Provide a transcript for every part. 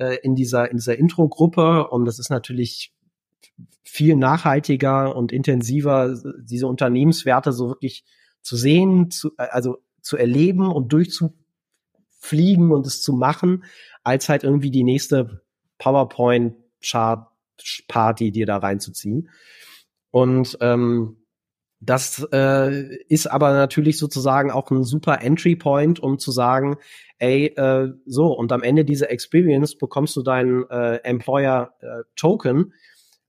äh, in dieser in dieser Intro-Gruppe und das ist natürlich viel nachhaltiger und intensiver, diese Unternehmenswerte so wirklich zu sehen, zu, also zu erleben und durchzufliegen und es zu machen, als halt irgendwie die nächste PowerPoint-Chart-Party dir da reinzuziehen. Und ähm, das äh, ist aber natürlich sozusagen auch ein super Entry Point, um zu sagen, ey, äh, so, und am Ende dieser Experience bekommst du deinen äh, Employer äh, Token,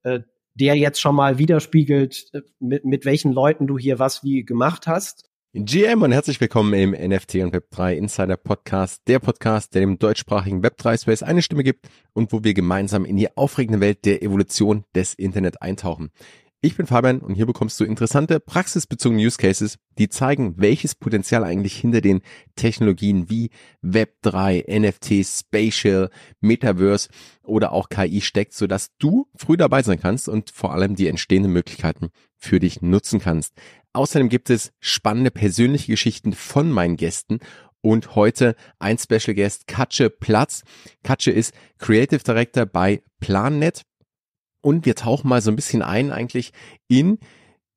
äh, der jetzt schon mal widerspiegelt, äh, mit, mit welchen Leuten du hier was wie gemacht hast. GM und herzlich willkommen im NFT und Web3 Insider Podcast, der Podcast, der dem deutschsprachigen Web3 Space eine Stimme gibt und wo wir gemeinsam in die aufregende Welt der Evolution des Internet eintauchen. Ich bin Fabian und hier bekommst du interessante praxisbezogene Use Cases, die zeigen, welches Potenzial eigentlich hinter den Technologien wie Web3, NFT, Spatial, Metaverse oder auch KI steckt, sodass du früh dabei sein kannst und vor allem die entstehenden Möglichkeiten für dich nutzen kannst. Außerdem gibt es spannende persönliche Geschichten von meinen Gästen und heute ein Special Guest, Katsche Platz. Katsche ist Creative Director bei PlanNet und wir tauchen mal so ein bisschen ein eigentlich in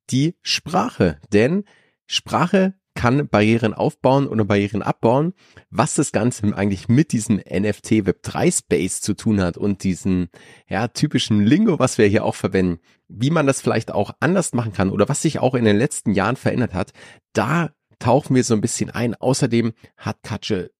die Sprache. Denn Sprache kann Barrieren aufbauen oder Barrieren abbauen. Was das Ganze eigentlich mit diesem NFT Web 3 Space zu tun hat und diesen ja, typischen Lingo, was wir hier auch verwenden, wie man das vielleicht auch anders machen kann oder was sich auch in den letzten Jahren verändert hat, da tauchen wir so ein bisschen ein. Außerdem hat Katsche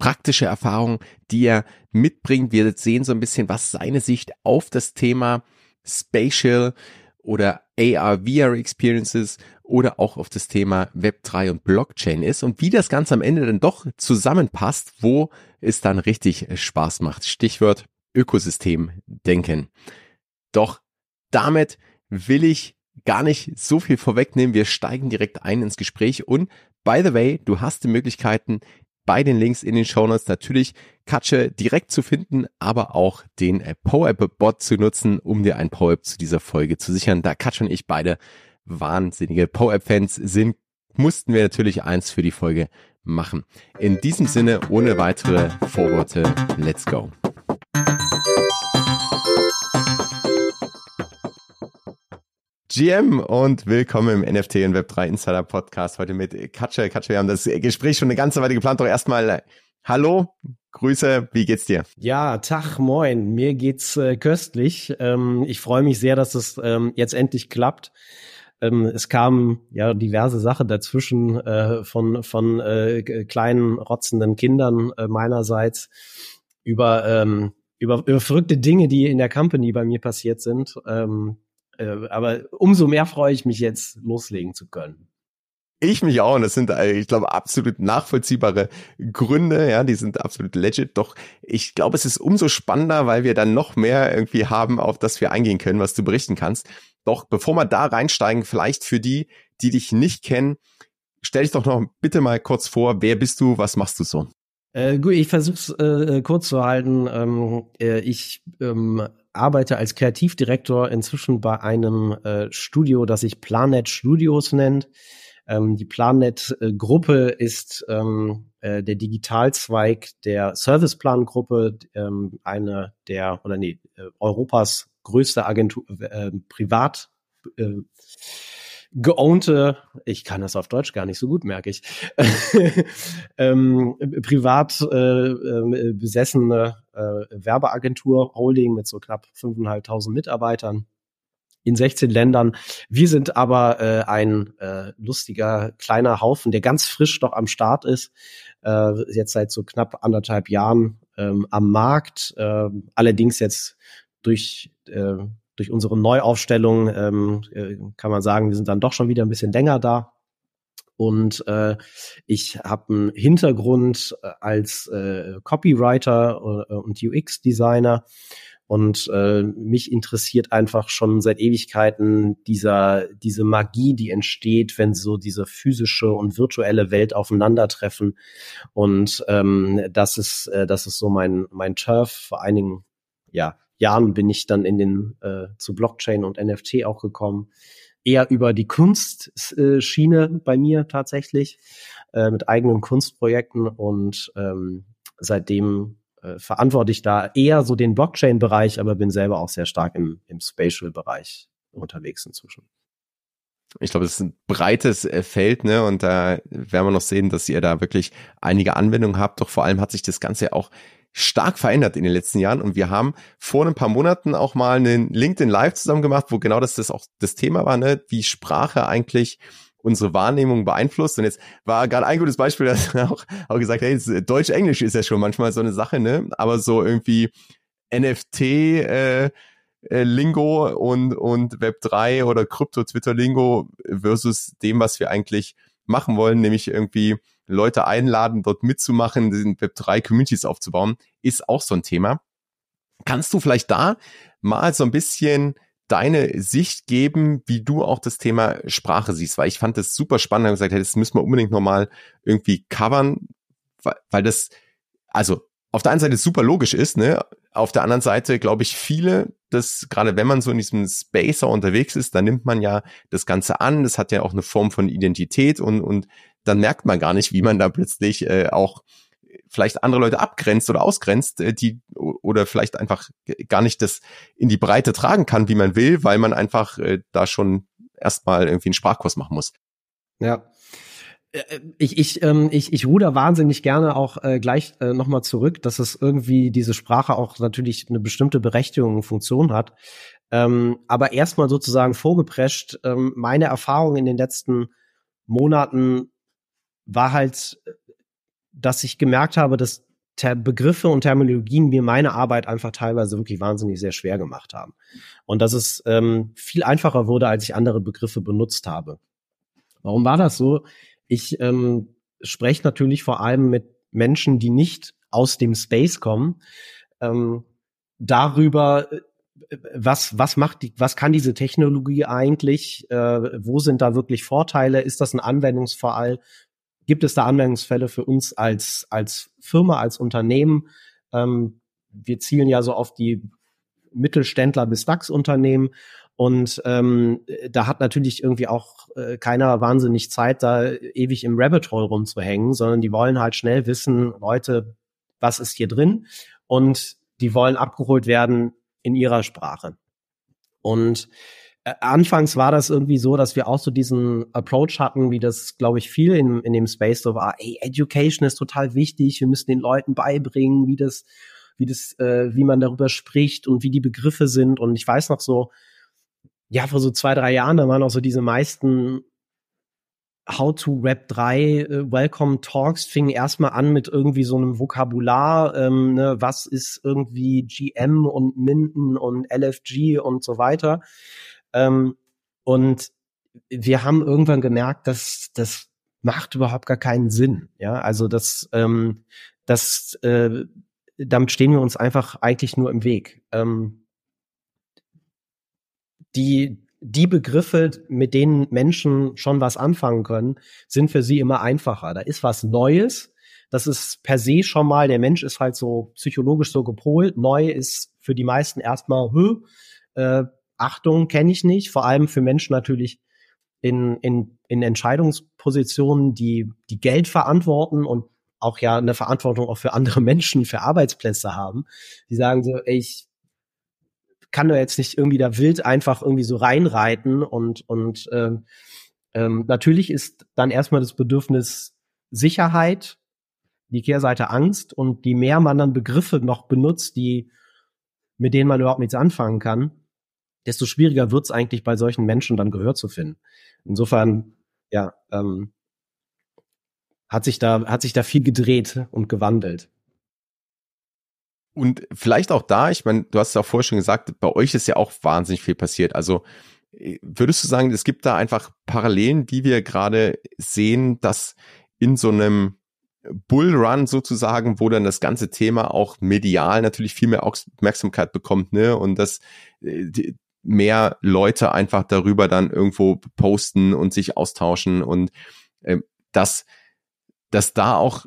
praktische Erfahrungen, die er mitbringt. Wir sehen so ein bisschen, was seine Sicht auf das Thema Spatial oder AR, VR Experiences oder auch auf das Thema Web3 und Blockchain ist und wie das Ganze am Ende dann doch zusammenpasst, wo es dann richtig Spaß macht. Stichwort Ökosystem denken. Doch damit will ich gar nicht so viel vorwegnehmen. Wir steigen direkt ein ins Gespräch und by the way, du hast die Möglichkeiten, bei den Links in den Shownotes natürlich Katsche direkt zu finden, aber auch den äh, PowerApp-Bot zu nutzen, um dir ein PowerApp zu dieser Folge zu sichern. Da Katsche und ich beide wahnsinnige PowerApp-Fans sind, mussten wir natürlich eins für die Folge machen. In diesem Sinne, ohne weitere Vorworte, let's go. GM und willkommen im NFT und Web3 Insider Podcast heute mit Katja. Katja, wir haben das Gespräch schon eine ganze Weile geplant. Doch erstmal äh, Hallo, Grüße, wie geht's dir? Ja, Tag, moin. Mir geht's äh, köstlich. Ähm, ich freue mich sehr, dass es ähm, jetzt endlich klappt. Ähm, es kamen ja diverse Sachen dazwischen äh, von von äh, kleinen rotzenden Kindern äh, meinerseits über ähm, über, über verrückte Dinge, die in der Company bei mir passiert sind. Ähm, äh, aber umso mehr freue ich mich jetzt, loslegen zu können. Ich mich auch und das sind, äh, ich glaube, absolut nachvollziehbare Gründe, ja, die sind absolut legit. Doch ich glaube, es ist umso spannender, weil wir dann noch mehr irgendwie haben, auf das wir eingehen können, was du berichten kannst. Doch bevor wir da reinsteigen, vielleicht für die, die dich nicht kennen, stell dich doch noch bitte mal kurz vor, wer bist du, was machst du so? Äh, gut, ich versuche es äh, kurz zu halten. Ähm, äh, ich ähm, arbeite als Kreativdirektor inzwischen bei einem äh, Studio, das sich Planet Studios nennt. Ähm, die Planet-Gruppe ist ähm, äh, der Digitalzweig der Serviceplan-Gruppe, ähm, eine der, oder nee, äh, Europas größte Agentur, äh, privat äh, geownte, ich kann das auf Deutsch gar nicht so gut, merke ich, ähm, privat äh, äh, besessene äh, Werbeagentur Holding mit so knapp 5.500 Mitarbeitern in 16 Ländern. Wir sind aber äh, ein äh, lustiger kleiner Haufen, der ganz frisch noch am Start ist, äh, jetzt seit so knapp anderthalb Jahren ähm, am Markt, äh, allerdings jetzt durch äh, durch unsere Neuaufstellung ähm, äh, kann man sagen, wir sind dann doch schon wieder ein bisschen länger da. Und äh, ich habe einen Hintergrund äh, als äh, Copywriter äh, und UX-Designer. Und äh, mich interessiert einfach schon seit Ewigkeiten dieser, diese Magie, die entsteht, wenn so diese physische und virtuelle Welt aufeinandertreffen. Und ähm, das ist, äh, das ist so mein, mein Turf, vor allen Dingen, ja, Jahren bin ich dann in den äh, zu Blockchain und NFT auch gekommen. Eher über die Kunstschiene bei mir tatsächlich, äh, mit eigenen Kunstprojekten und ähm, seitdem äh, verantworte ich da eher so den Blockchain-Bereich, aber bin selber auch sehr stark im, im Spatial-Bereich unterwegs inzwischen. Ich glaube, es ist ein breites äh, Feld, ne? Und da werden wir noch sehen, dass ihr da wirklich einige Anwendungen habt. Doch vor allem hat sich das Ganze auch stark verändert in den letzten Jahren und wir haben vor ein paar Monaten auch mal einen LinkedIn Live zusammen gemacht, wo genau das, das auch das Thema war, ne? wie Sprache eigentlich unsere Wahrnehmung beeinflusst. Und jetzt war gerade ein gutes Beispiel, dass auch, auch gesagt, hey, Deutsch-Englisch ist ja schon manchmal so eine Sache, ne? Aber so irgendwie NFT, äh, äh, Lingo und, und Web3 oder Krypto-Twitter-Lingo versus dem, was wir eigentlich machen wollen, nämlich irgendwie Leute einladen, dort mitzumachen, den Web3 Communities aufzubauen, ist auch so ein Thema. Kannst du vielleicht da mal so ein bisschen deine Sicht geben, wie du auch das Thema Sprache siehst, weil ich fand das super spannend und gesagt, hey, das müssen wir unbedingt nochmal irgendwie covern, weil, weil das, also auf der einen Seite super logisch ist, ne? Auf der anderen Seite glaube ich viele, dass gerade wenn man so in diesem Spacer unterwegs ist, dann nimmt man ja das Ganze an. Das hat ja auch eine Form von Identität und und dann merkt man gar nicht, wie man da plötzlich äh, auch vielleicht andere Leute abgrenzt oder ausgrenzt, äh, die oder vielleicht einfach gar nicht das in die Breite tragen kann, wie man will, weil man einfach äh, da schon erstmal irgendwie einen Sprachkurs machen muss. Ja. Äh, ich, ich, ähm, ich, ich ruder wahnsinnig gerne auch äh, gleich äh, nochmal zurück, dass es irgendwie diese Sprache auch natürlich eine bestimmte Berechtigung und Funktion hat. Ähm, aber erstmal sozusagen vorgeprescht, ähm, meine Erfahrung in den letzten Monaten war halt, dass ich gemerkt habe, dass Ter Begriffe und Terminologien mir meine Arbeit einfach teilweise wirklich wahnsinnig sehr schwer gemacht haben. Und dass es ähm, viel einfacher wurde, als ich andere Begriffe benutzt habe. Warum war das so? Ich ähm, spreche natürlich vor allem mit Menschen, die nicht aus dem Space kommen, ähm, darüber, äh, was, was macht die, was kann diese Technologie eigentlich? Äh, wo sind da wirklich Vorteile? Ist das ein Anwendungsfall gibt es da Anwendungsfälle für uns als, als Firma, als Unternehmen? Ähm, wir zielen ja so auf die Mittelständler bis DAX-Unternehmen. Und ähm, da hat natürlich irgendwie auch äh, keiner wahnsinnig Zeit, da ewig im Rabbit Hole rumzuhängen, sondern die wollen halt schnell wissen, Leute, was ist hier drin? Und die wollen abgeholt werden in ihrer Sprache. Und äh, anfangs war das irgendwie so, dass wir auch so diesen Approach hatten, wie das, glaube ich, viel in, in dem Space so war. Ey, Education ist total wichtig. Wir müssen den Leuten beibringen, wie das, wie das, äh, wie man darüber spricht und wie die Begriffe sind. Und ich weiß noch so, ja, vor so zwei, drei Jahren, da waren auch so diese meisten How to Rap 3 äh, Welcome Talks fingen erstmal an mit irgendwie so einem Vokabular, ähm, ne, was ist irgendwie GM und Minden und LFG und so weiter. Ähm, und wir haben irgendwann gemerkt, dass das macht überhaupt gar keinen Sinn. Ja, also das, ähm, das, äh, damit stehen wir uns einfach eigentlich nur im Weg. Ähm, die, die Begriffe, mit denen Menschen schon was anfangen können, sind für sie immer einfacher. Da ist was Neues. Das ist per se schon mal, der Mensch ist halt so psychologisch so gepolt. Neu ist für die meisten erstmal, äh, Achtung kenne ich nicht, vor allem für Menschen natürlich in, in, in Entscheidungspositionen, die, die Geld verantworten und auch ja eine Verantwortung auch für andere Menschen, für Arbeitsplätze haben. Die sagen so, ich kann da jetzt nicht irgendwie da wild einfach irgendwie so reinreiten und, und ähm, ähm, natürlich ist dann erstmal das Bedürfnis Sicherheit, die Kehrseite Angst und die mehr man dann Begriffe noch benutzt, die mit denen man überhaupt nichts anfangen kann, desto schwieriger wird es eigentlich bei solchen Menschen dann Gehör zu finden. Insofern, ja, ähm, hat sich da, hat sich da viel gedreht und gewandelt. Und vielleicht auch da, ich meine, du hast es auch vorher schon gesagt, bei euch ist ja auch wahnsinnig viel passiert. Also äh, würdest du sagen, es gibt da einfach Parallelen, die wir gerade sehen, dass in so einem Bullrun sozusagen, wo dann das ganze Thema auch medial natürlich viel mehr Aufmerksamkeit bekommt, ne? Und dass äh, mehr Leute einfach darüber dann irgendwo posten und sich austauschen und äh, dass, dass da auch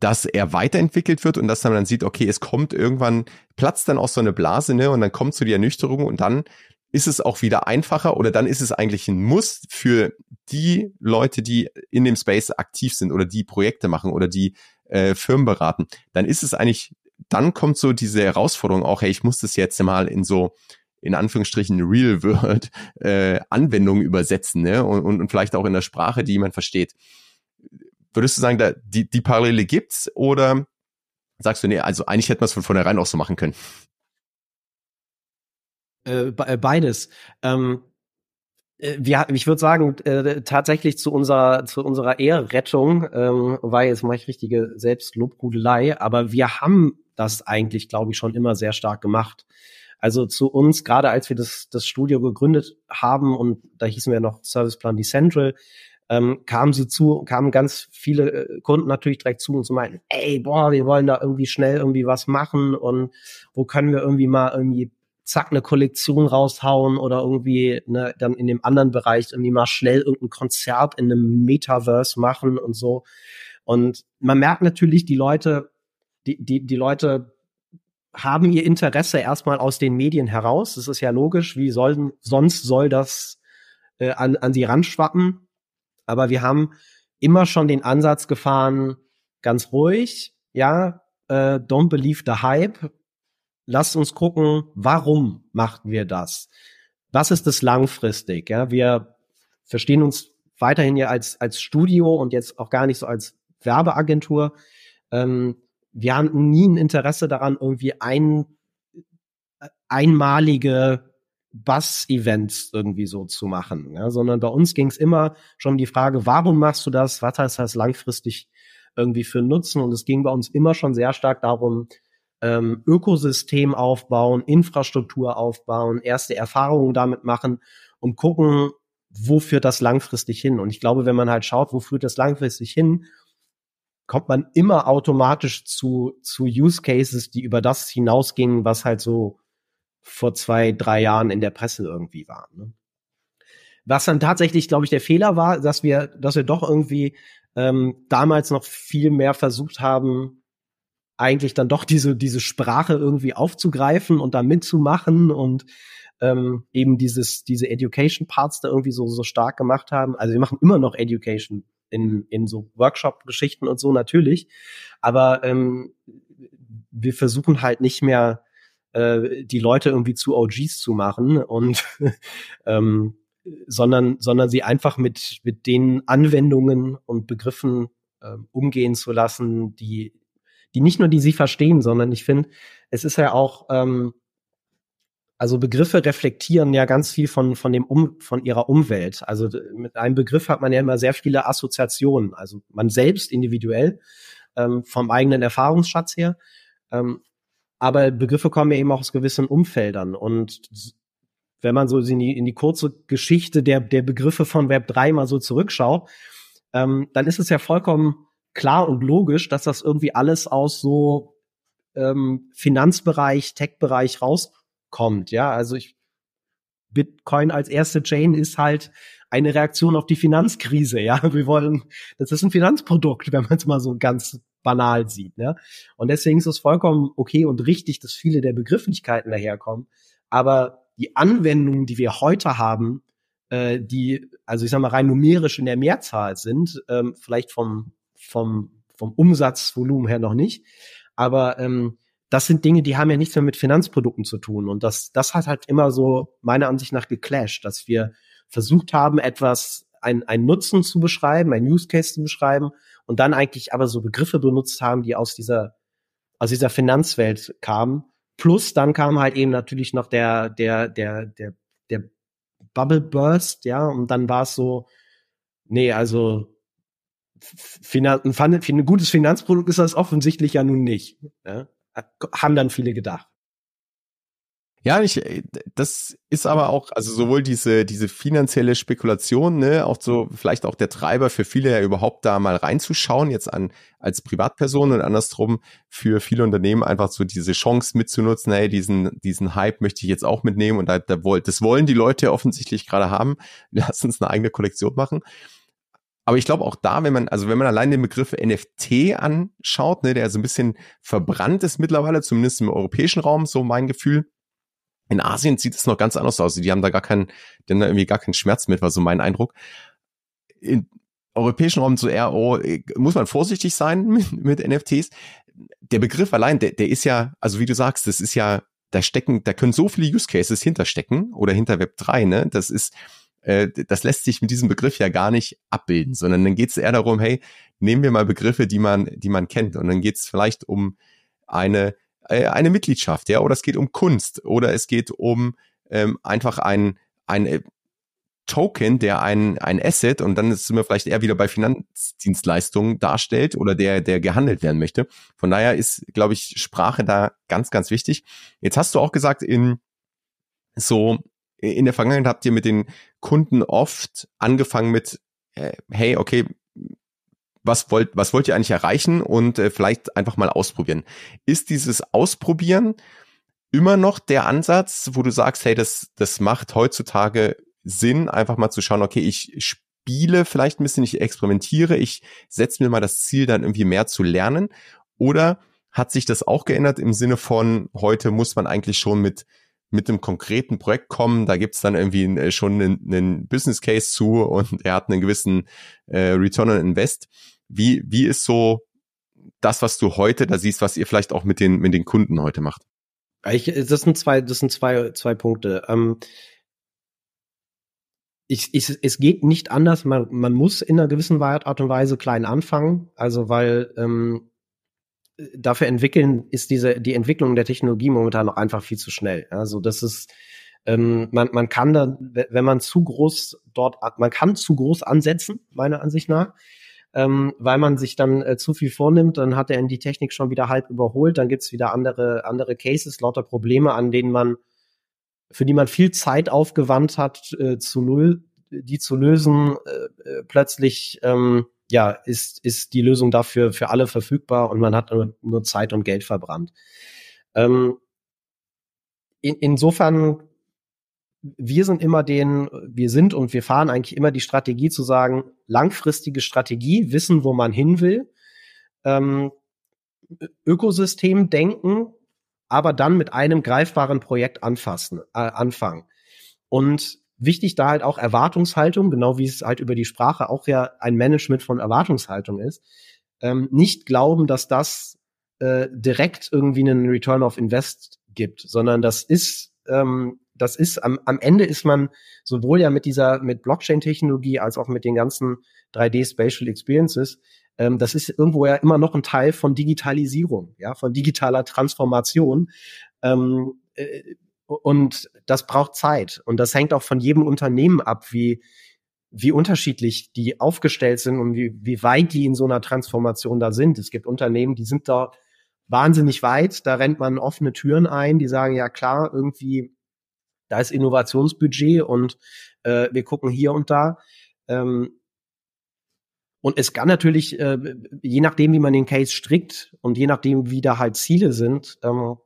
dass er weiterentwickelt wird und dass man dann sieht, okay, es kommt irgendwann, platzt dann auch so eine Blase, ne, und dann kommt so die Ernüchterung und dann ist es auch wieder einfacher oder dann ist es eigentlich ein Muss für die Leute, die in dem Space aktiv sind oder die Projekte machen oder die äh, Firmen beraten. Dann ist es eigentlich dann kommt so diese Herausforderung auch, hey, ich muss das jetzt mal in so in Anführungsstrichen Real World äh, Anwendungen übersetzen ne? und, und, und vielleicht auch in der Sprache, die jemand versteht. Würdest du sagen, da, die, die Parallele gibt's oder sagst du, nee, also eigentlich hätte man es von vornherein auch so machen können? Äh, äh beides. Ähm, äh, wir, ich würde sagen, äh, tatsächlich zu unserer, zu unserer Eherettung, ähm, weil jetzt mache ich richtige Selbstlobhudelei, aber wir haben das eigentlich, glaube ich, schon immer sehr stark gemacht. Also zu uns, gerade als wir das, das Studio gegründet haben und da hießen wir noch Serviceplan Decentral, ähm, kamen sie zu, kamen ganz viele äh, Kunden natürlich direkt zu und zu meinen, ey, boah, wir wollen da irgendwie schnell irgendwie was machen und wo können wir irgendwie mal irgendwie zack eine Kollektion raushauen oder irgendwie ne, dann in dem anderen Bereich irgendwie mal schnell irgendein Konzert in einem Metaverse machen und so. Und man merkt natürlich, die Leute, die, die, die Leute haben ihr Interesse erstmal aus den Medien heraus. Das ist ja logisch. Wie soll, sonst soll das äh, an, an sie ranschwappen? Aber wir haben immer schon den Ansatz gefahren, ganz ruhig, ja, äh, don't believe the hype, lasst uns gucken, warum machten wir das? Was ist das langfristig? Ja, wir verstehen uns weiterhin ja als, als Studio und jetzt auch gar nicht so als Werbeagentur. Ähm, wir haben nie ein Interesse daran, irgendwie ein, einmalige Bass-Events irgendwie so zu machen, ja, sondern bei uns ging es immer schon um die Frage, warum machst du das? Was heißt das langfristig irgendwie für Nutzen? Und es ging bei uns immer schon sehr stark darum, ähm, Ökosystem aufbauen, Infrastruktur aufbauen, erste Erfahrungen damit machen und gucken, wo führt das langfristig hin? Und ich glaube, wenn man halt schaut, wo führt das langfristig hin, kommt man immer automatisch zu, zu Use Cases, die über das hinausgingen, was halt so vor zwei, drei Jahren in der Presse irgendwie war. Ne? Was dann tatsächlich, glaube ich, der Fehler war, dass wir, dass wir doch irgendwie ähm, damals noch viel mehr versucht haben, eigentlich dann doch diese, diese Sprache irgendwie aufzugreifen und da mitzumachen und ähm, eben dieses, diese Education Parts da irgendwie so, so stark gemacht haben. Also wir machen immer noch Education in, in so Workshop-Geschichten und so natürlich. Aber ähm, wir versuchen halt nicht mehr äh, die Leute irgendwie zu OGs zu machen und ähm, sondern, sondern sie einfach mit, mit den Anwendungen und Begriffen äh, umgehen zu lassen, die die nicht nur die sie verstehen, sondern ich finde, es ist ja auch, ähm, also Begriffe reflektieren ja ganz viel von, von dem um, von ihrer Umwelt. Also mit einem Begriff hat man ja immer sehr viele Assoziationen. Also man selbst individuell, ähm, vom eigenen Erfahrungsschatz her. Ähm, aber Begriffe kommen ja eben auch aus gewissen Umfeldern. Und wenn man so in die, in die kurze Geschichte der, der Begriffe von Web 3 mal so zurückschaut, ähm, dann ist es ja vollkommen klar und logisch, dass das irgendwie alles aus so ähm, Finanzbereich, Tech-Bereich rauskommt. Ja, also ich Bitcoin als erste Chain ist halt eine Reaktion auf die Finanzkrise. Ja, wir wollen, das ist ein Finanzprodukt, wenn man es mal so ganz banal sieht. Ja? Und deswegen ist es vollkommen okay und richtig, dass viele der Begrifflichkeiten daherkommen. Aber die Anwendungen, die wir heute haben, äh, die, also ich sag mal, rein numerisch in der Mehrzahl sind, ähm, vielleicht vom vom, vom Umsatzvolumen her noch nicht. Aber ähm, das sind Dinge, die haben ja nichts mehr mit Finanzprodukten zu tun. Und das, das hat halt immer so meiner Ansicht nach geclasht, dass wir versucht haben, etwas, ein, ein Nutzen zu beschreiben, ein Use Case zu beschreiben und dann eigentlich aber so Begriffe benutzt haben, die aus dieser, aus dieser Finanzwelt kamen. Plus dann kam halt eben natürlich noch der, der, der, der, der Bubble Burst, ja, und dann war es so, nee, also Finan ein, gutes Finanzprodukt ist das offensichtlich ja nun nicht. Ja? Haben dann viele gedacht. Ja, ich, äh, das ist aber auch, also sowohl diese, diese finanzielle Spekulation, ne, auch so vielleicht auch der Treiber für viele ja überhaupt da mal reinzuschauen, jetzt an, als Privatperson und andersrum für viele Unternehmen einfach so diese Chance mitzunutzen, hey, diesen, diesen Hype möchte ich jetzt auch mitnehmen und da, da, das wollen die Leute offensichtlich gerade haben. Lass uns eine eigene Kollektion machen. Aber ich glaube auch da, wenn man, also wenn man allein den Begriff NFT anschaut, ne, der so ein bisschen verbrannt ist mittlerweile, zumindest im europäischen Raum, so mein Gefühl. In Asien sieht es noch ganz anders aus. Die haben da gar keinen, denn da irgendwie gar keinen Schmerz mit, war so mein Eindruck. In europäischen Raum so eher, oh, muss man vorsichtig sein mit, mit NFTs. der Begriff allein, der, der ist ja, also wie du sagst, das ist ja, da stecken, da können so viele Use Cases hinterstecken oder hinter Web 3, ne? Das ist, äh, das lässt sich mit diesem Begriff ja gar nicht abbilden, sondern dann geht es eher darum, hey, nehmen wir mal Begriffe, die man, die man kennt. Und dann geht es vielleicht um eine, äh, eine Mitgliedschaft, ja, oder es geht um Kunst, oder es geht um ähm, einfach ein, ein äh, Token, der ein, ein Asset und dann sind wir vielleicht eher wieder bei Finanzdienstleistungen darstellt oder der, der gehandelt werden möchte. Von daher ist, glaube ich, Sprache da ganz, ganz wichtig. Jetzt hast du auch gesagt, in so, in der Vergangenheit habt ihr mit den Kunden oft angefangen mit, äh, hey, okay, was wollt, was wollt ihr eigentlich erreichen und äh, vielleicht einfach mal ausprobieren. Ist dieses Ausprobieren immer noch der Ansatz, wo du sagst, hey, das, das macht heutzutage Sinn, einfach mal zu schauen, okay, ich spiele vielleicht ein bisschen, ich experimentiere, ich setze mir mal das Ziel, dann irgendwie mehr zu lernen? Oder hat sich das auch geändert im Sinne von, heute muss man eigentlich schon mit mit einem konkreten Projekt kommen, da gibt's dann irgendwie äh, schon einen, einen Business Case zu und er hat einen gewissen äh, Return on Invest. Wie, wie ist so das, was du heute da siehst, was ihr vielleicht auch mit den, mit den Kunden heute macht? Ich, das sind zwei, das sind zwei, zwei Punkte. Ähm, ich, ich, es geht nicht anders. Man, man muss in einer gewissen Art und Weise klein anfangen. Also weil ähm, dafür entwickeln ist diese die Entwicklung der Technologie momentan noch einfach viel zu schnell. Also das ist ähm, man, man kann da, wenn man zu groß dort, man kann zu groß ansetzen, meiner Ansicht nach, ähm, weil man sich dann äh, zu viel vornimmt, dann hat er in die Technik schon wieder halb überholt, dann gibt's wieder andere, andere Cases, lauter Probleme, an denen man für die man viel Zeit aufgewandt hat, äh, zu null, die zu lösen, äh, äh, plötzlich ähm, ja, ist, ist die Lösung dafür für alle verfügbar und man hat nur, nur Zeit und Geld verbrannt. Ähm, in, insofern, wir sind immer den, wir sind und wir fahren eigentlich immer die Strategie zu sagen, langfristige Strategie, wissen, wo man hin will, ähm, Ökosystem denken, aber dann mit einem greifbaren Projekt anfassen, äh, anfangen. Und wichtig da halt auch Erwartungshaltung, genau wie es halt über die Sprache auch ja ein Management von Erwartungshaltung ist. Ähm, nicht glauben, dass das äh, direkt irgendwie einen Return of Invest gibt, sondern das ist, ähm, das ist am, am Ende ist man sowohl ja mit dieser, mit Blockchain-Technologie als auch mit den ganzen 3D Spatial Experiences ähm, das ist irgendwo ja immer noch ein Teil von Digitalisierung, ja, von digitaler Transformation. Ähm, äh, und das braucht Zeit. Und das hängt auch von jedem Unternehmen ab, wie, wie unterschiedlich die aufgestellt sind und wie, wie weit die in so einer Transformation da sind. Es gibt Unternehmen, die sind da wahnsinnig weit, da rennt man offene Türen ein, die sagen, ja klar, irgendwie, da ist Innovationsbudget und äh, wir gucken hier und da. Ähm, und es kann natürlich, äh, je nachdem, wie man den Case strickt und je nachdem, wie da halt Ziele sind, ähm,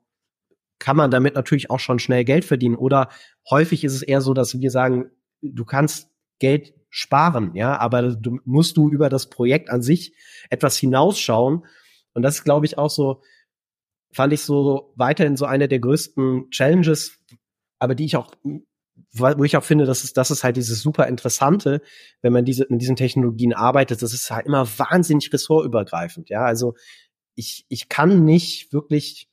kann man damit natürlich auch schon schnell Geld verdienen. Oder häufig ist es eher so, dass wir sagen, du kannst Geld sparen, ja, aber du musst du über das Projekt an sich etwas hinausschauen. Und das ist, glaube ich, auch so, fand ich so weiterhin so eine der größten Challenges, aber die ich auch wo ich auch finde, das ist, das ist halt dieses super Interessante, wenn man diese, mit diesen Technologien arbeitet, das ist halt immer wahnsinnig ressortübergreifend, ja, also ich, ich kann nicht wirklich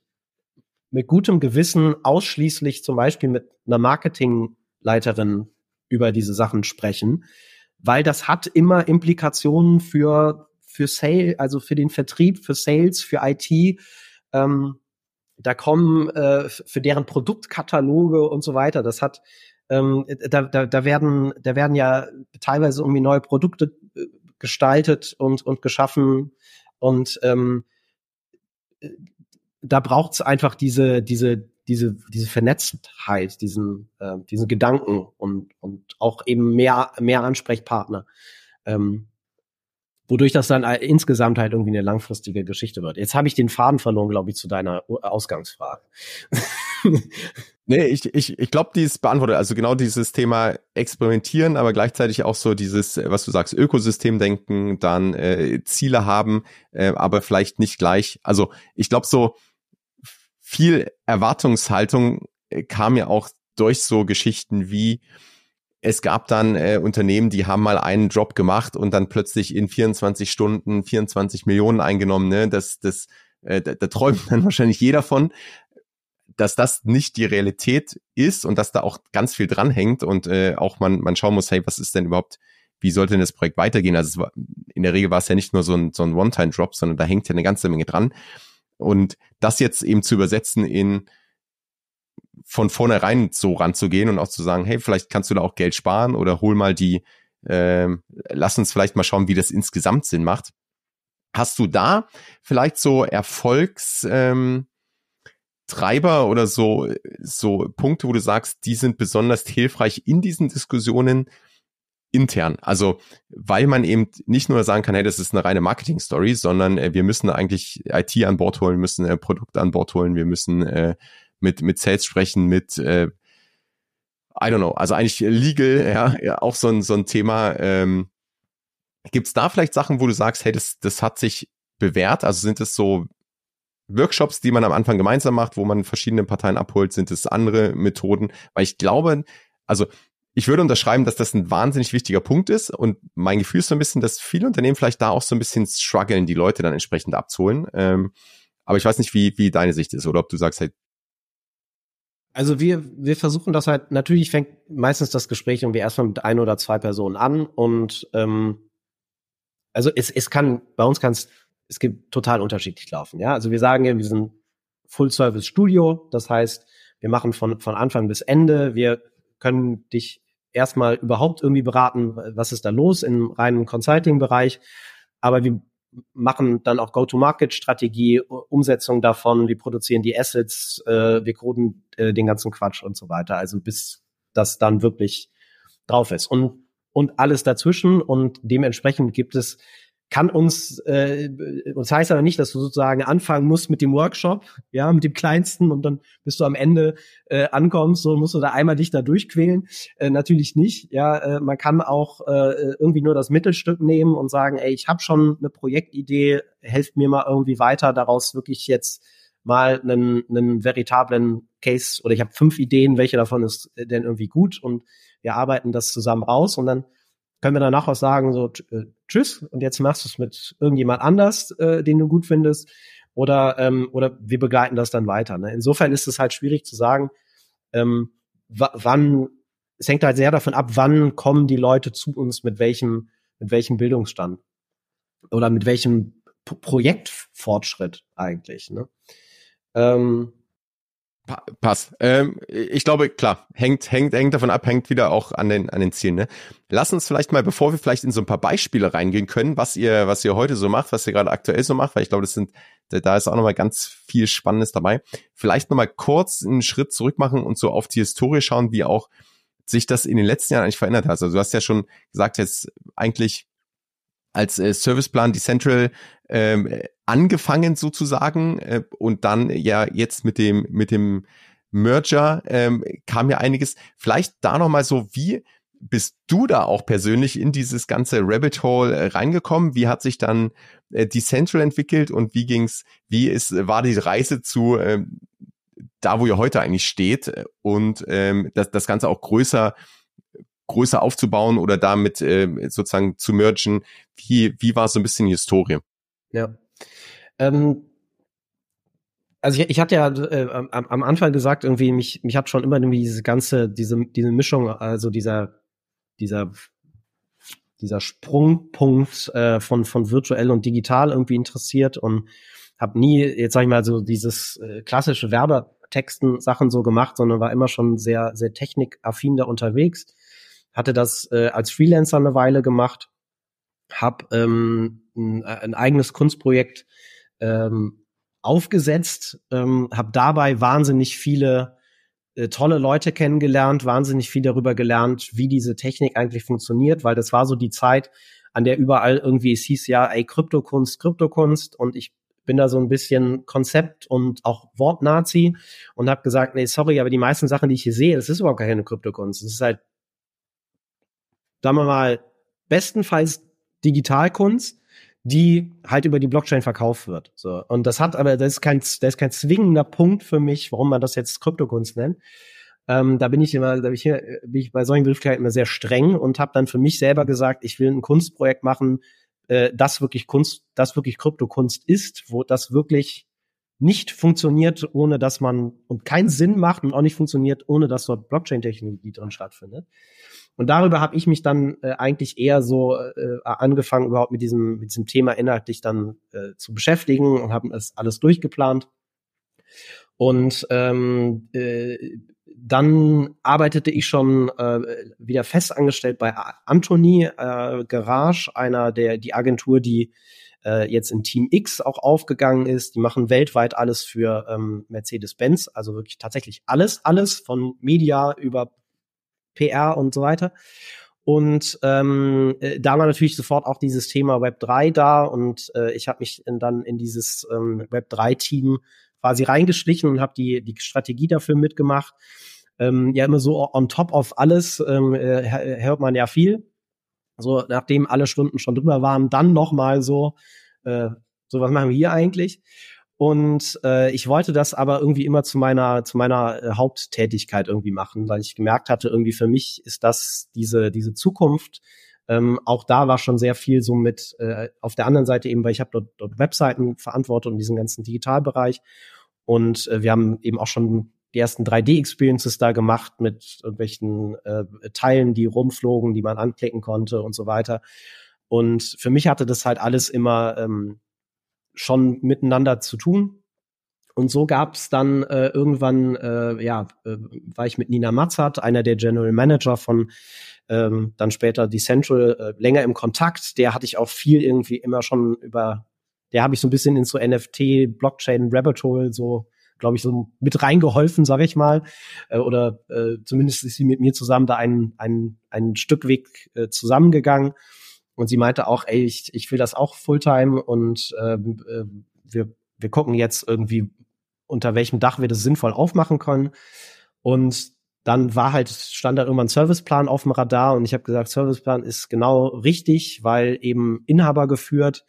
mit gutem Gewissen ausschließlich zum Beispiel mit einer Marketingleiterin über diese Sachen sprechen, weil das hat immer Implikationen für, für Sale, also für den Vertrieb, für Sales, für IT, ähm, da kommen äh, für deren Produktkataloge und so weiter. Das hat ähm, da, da, da werden, da werden ja teilweise irgendwie neue Produkte äh, gestaltet und, und geschaffen und ähm, da braucht es einfach diese, diese, diese, diese Vernetztheit, diesen, äh, diesen Gedanken und, und auch eben mehr, mehr Ansprechpartner. Ähm, wodurch das dann insgesamt halt irgendwie eine langfristige Geschichte wird. Jetzt habe ich den Faden verloren, glaube ich, zu deiner Ausgangsfrage. nee, ich, ich, ich glaube, die ist beantwortet. Also genau dieses Thema experimentieren, aber gleichzeitig auch so dieses, was du sagst, Ökosystemdenken, dann äh, Ziele haben, äh, aber vielleicht nicht gleich. Also ich glaube, so viel Erwartungshaltung äh, kam ja auch durch so Geschichten wie es gab dann äh, Unternehmen, die haben mal einen Job gemacht und dann plötzlich in 24 Stunden 24 Millionen eingenommen. Ne? Das, das äh, da, da träumt dann wahrscheinlich jeder von, dass das nicht die Realität ist und dass da auch ganz viel dranhängt und äh, auch man, man schauen muss, hey, was ist denn überhaupt, wie sollte denn das Projekt weitergehen? Also es war, in der Regel war es ja nicht nur so ein, so ein One-Time-Drop, sondern da hängt ja eine ganze Menge dran. Und das jetzt eben zu übersetzen in von vornherein so ranzugehen und auch zu sagen, hey, vielleicht kannst du da auch Geld sparen oder hol mal die, äh, lass uns vielleicht mal schauen, wie das insgesamt Sinn macht. Hast du da vielleicht so Erfolgs, ähm, oder so, so Punkte, wo du sagst, die sind besonders hilfreich in diesen Diskussionen intern. Also, weil man eben nicht nur sagen kann, hey, das ist eine reine Marketing-Story, sondern äh, wir müssen eigentlich IT an Bord holen, müssen äh, Produkte an Bord holen, wir müssen äh, mit, mit Sales sprechen, mit äh, I don't know, also eigentlich legal, ja, ja auch so ein, so ein Thema. Ähm, Gibt es da vielleicht Sachen, wo du sagst, hey, das, das hat sich bewährt? Also sind es so Workshops, die man am Anfang gemeinsam macht, wo man verschiedene Parteien abholt? Sind es andere Methoden? Weil ich glaube, also ich würde unterschreiben, dass das ein wahnsinnig wichtiger Punkt ist und mein Gefühl ist so ein bisschen, dass viele Unternehmen vielleicht da auch so ein bisschen strugglen, die Leute dann entsprechend abzuholen. Ähm, aber ich weiß nicht, wie, wie deine Sicht ist oder ob du sagst, hey, also wir, wir versuchen das halt, natürlich fängt meistens das Gespräch irgendwie erstmal mit ein oder zwei Personen an und ähm, also es, es kann, bei uns kann es es gibt total unterschiedlich laufen. Ja, also wir sagen ja, wir sind Full-Service-Studio. Das heißt, wir machen von, von Anfang bis Ende. Wir können dich erstmal überhaupt irgendwie beraten, was ist da los im reinen Consulting-Bereich. Aber wir machen dann auch Go-to-Market-Strategie, Umsetzung davon, wir produzieren die Assets, äh, wir coden äh, den ganzen Quatsch und so weiter. Also bis das dann wirklich drauf ist. Und, und alles dazwischen. Und dementsprechend gibt es kann uns, äh, das heißt aber nicht, dass du sozusagen anfangen musst mit dem Workshop, ja, mit dem kleinsten und dann bis du am Ende äh, ankommst, so musst du da einmal dich da durchquälen. Äh, natürlich nicht, ja, äh, man kann auch äh, irgendwie nur das Mittelstück nehmen und sagen, ey, ich habe schon eine Projektidee, helft mir mal irgendwie weiter, daraus wirklich jetzt mal einen, einen veritablen Case oder ich habe fünf Ideen, welche davon ist denn irgendwie gut und wir arbeiten das zusammen raus und dann können wir danach auch sagen, so äh, tschüss und jetzt machst du es mit irgendjemand anders, äh, den du gut findest, oder ähm, oder wir begleiten das dann weiter. Ne? Insofern ist es halt schwierig zu sagen, ähm, wann es hängt halt sehr davon ab, wann kommen die Leute zu uns mit welchem mit welchem Bildungsstand oder mit welchem P Projektfortschritt eigentlich. Ne? Ähm, Pass. Ähm, ich glaube, klar, hängt, hängt, hängt davon ab, hängt wieder auch an den, an den Zielen. Ne? Lass uns vielleicht mal, bevor wir vielleicht in so ein paar Beispiele reingehen können, was ihr, was ihr heute so macht, was ihr gerade aktuell so macht, weil ich glaube, das sind, da ist auch nochmal ganz viel Spannendes dabei. Vielleicht nochmal kurz einen Schritt zurück machen und so auf die Historie schauen, wie auch sich das in den letzten Jahren eigentlich verändert hat. Also du hast ja schon gesagt, jetzt eigentlich als äh, Serviceplan Decentral ähm, angefangen sozusagen äh, und dann ja jetzt mit dem mit dem Merger ähm, kam ja einiges. Vielleicht da noch mal so, wie bist du da auch persönlich in dieses ganze Rabbit Hole äh, reingekommen? Wie hat sich dann äh, Decentral entwickelt und wie ging's? Wie ist war die Reise zu ähm, da, wo ihr heute eigentlich steht und ähm, das, das Ganze auch größer größer aufzubauen oder damit äh, sozusagen zu mergen? Wie, wie war so ein bisschen die Historie? Ja. Ähm, also ich, ich hatte ja äh, am, am Anfang gesagt, irgendwie, mich, mich hat schon immer irgendwie diese ganze, diese, diese Mischung, also dieser, dieser, dieser Sprungpunkt äh, von, von virtuell und digital irgendwie interessiert und habe nie, jetzt sag ich mal, so dieses äh, klassische Werbetexten Sachen so gemacht, sondern war immer schon sehr, sehr technikaffin da unterwegs hatte das äh, als Freelancer eine Weile gemacht, habe ähm, ein, ein, eigenes Kunstprojekt ähm, aufgesetzt, ähm, habe dabei wahnsinnig viele äh, tolle Leute kennengelernt, wahnsinnig viel darüber gelernt, wie diese Technik eigentlich funktioniert, weil das war so die Zeit, an der überall irgendwie es hieß ja, ey, Kryptokunst, Kryptokunst und ich bin da so ein bisschen Konzept und auch Wortnazi und habe gesagt, nee, sorry, aber die meisten Sachen, die ich hier sehe, das ist überhaupt keine Kryptokunst. Das ist halt sagen wir mal, bestenfalls Digitalkunst, die halt über die Blockchain verkauft wird. So. Und das hat aber, das ist kein, das ist kein zwingender Punkt für mich, warum man das jetzt Kryptokunst nennt. Ähm, da bin ich immer, da bin ich, hier, bin ich bei solchen Begrifflichkeiten immer sehr streng und habe dann für mich selber gesagt, ich will ein Kunstprojekt machen, äh, das wirklich Kunst, das wirklich Kryptokunst ist, wo das wirklich nicht funktioniert, ohne dass man und keinen Sinn macht und auch nicht funktioniert, ohne dass dort Blockchain-Technologie drin stattfindet. Und darüber habe ich mich dann äh, eigentlich eher so äh, angefangen, überhaupt mit diesem, mit diesem Thema inhaltlich dann äh, zu beschäftigen und habe das alles durchgeplant. Und ähm, äh, dann arbeitete ich schon äh, wieder festangestellt bei Anthony äh, Garage, einer der die Agentur, die äh, jetzt in Team X auch aufgegangen ist. Die machen weltweit alles für ähm, Mercedes-Benz, also wirklich tatsächlich alles, alles von Media über PR und so weiter. Und ähm, äh, da war natürlich sofort auch dieses Thema Web 3 da und äh, ich habe mich dann in dieses ähm, Web 3-Team quasi reingeschlichen und habe die, die Strategie dafür mitgemacht. Ähm, ja, immer so on top of alles ähm, äh, hört man ja viel. So, nachdem alle Stunden schon drüber waren, dann noch mal so, äh, so was machen wir hier eigentlich? Und äh, ich wollte das aber irgendwie immer zu meiner zu meiner äh, Haupttätigkeit irgendwie machen, weil ich gemerkt hatte, irgendwie für mich ist das diese diese Zukunft. Ähm, auch da war schon sehr viel so mit äh, auf der anderen Seite eben, weil ich habe dort, dort Webseiten verantwortet und diesen ganzen Digitalbereich. Und äh, wir haben eben auch schon die ersten 3D-Experiences da gemacht mit irgendwelchen äh, Teilen, die rumflogen, die man anklicken konnte und so weiter. Und für mich hatte das halt alles immer ähm, schon miteinander zu tun. Und so gab es dann äh, irgendwann, äh, ja, äh, war ich mit Nina Matzert, einer der General Manager von ähm, dann später Decentral, äh, länger im Kontakt. Der hatte ich auch viel irgendwie immer schon über, der habe ich so ein bisschen in so NFT, Blockchain, Rabbit Hole so glaube ich, so mit reingeholfen, sage ich mal. Äh, oder äh, zumindest ist sie mit mir zusammen da ein, ein, ein Stück Weg äh, zusammengegangen. Und sie meinte auch, ey, ich, ich will das auch Fulltime und äh, wir, wir gucken jetzt irgendwie, unter welchem Dach wir das sinnvoll aufmachen können. Und dann war halt, stand da irgendwann Serviceplan auf dem Radar und ich habe gesagt, Serviceplan ist genau richtig, weil eben Inhaber geführt,